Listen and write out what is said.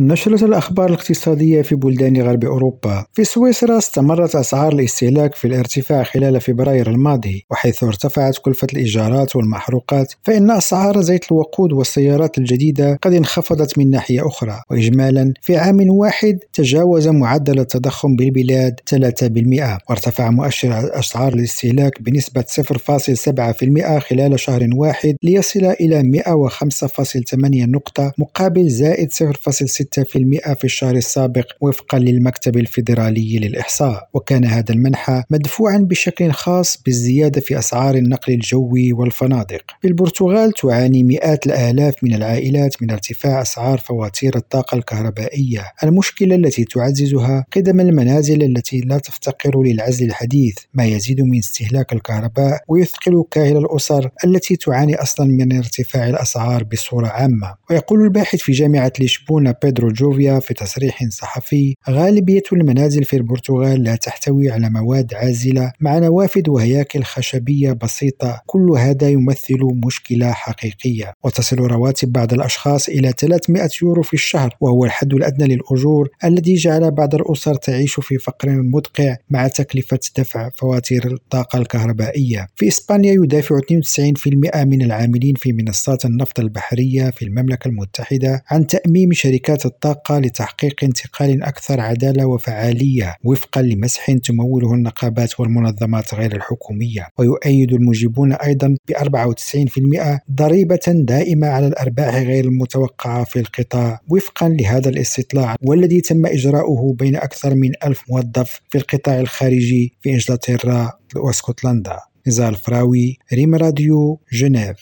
نشرة الأخبار الاقتصادية في بلدان غرب أوروبا. في سويسرا استمرت أسعار الاستهلاك في الارتفاع خلال فبراير الماضي وحيث ارتفعت كلفة الإيجارات والمحروقات فإن أسعار زيت الوقود والسيارات الجديدة قد انخفضت من ناحية أخرى. وإجمالا في عام واحد تجاوز معدل التضخم بالبلاد 3% وارتفع مؤشر أسعار الاستهلاك بنسبة 0.7% خلال شهر واحد ليصل إلى 105.8 نقطة مقابل زائد 0.6 6% في الشهر السابق وفقا للمكتب الفيدرالي للإحصاء. وكان هذا المنحى مدفوعا بشكل خاص بالزيادة في أسعار النقل الجوي والفنادق. في البرتغال تعاني مئات الآلاف من العائلات من ارتفاع أسعار فواتير الطاقة الكهربائية. المشكلة التي تعززها قدم المنازل التي لا تفتقر للعزل الحديث ما يزيد من استهلاك الكهرباء ويثقل كاهل الأسر التي تعاني أصلا من ارتفاع الأسعار بصورة عامة. ويقول الباحث في جامعة لشبونة بيدرو جوفيا في تصريح صحفي غالبية المنازل في البرتغال لا تحتوي على مواد عازلة مع نوافذ وهياكل خشبية بسيطة كل هذا يمثل مشكلة حقيقية. وتصل رواتب بعض الأشخاص إلى 300 يورو في الشهر وهو الحد الأدنى للأجور الذي جعل بعض الأسر تعيش في فقر مدقع مع تكلفة دفع فواتير الطاقة الكهربائية. في إسبانيا يدافع 92% من العاملين في منصات النفط البحرية في المملكة المتحدة عن تأميم شركات الطاقة لتحقيق انتقال أكثر عدالة وفعالية وفقا لمسح تموله النقابات والمنظمات غير الحكومية. ويؤيد المجيبون أيضا ب 94% ضريبة دائمة على الأرباح غير المتوقعة في القطاع وفقا لهذا الاستطلاع والذي تم إجراؤه بين أكثر من ألف موظف في القطاع الخارجي في إنجلترا واسكتلندا. نزال فراوي ريم راديو جنيف.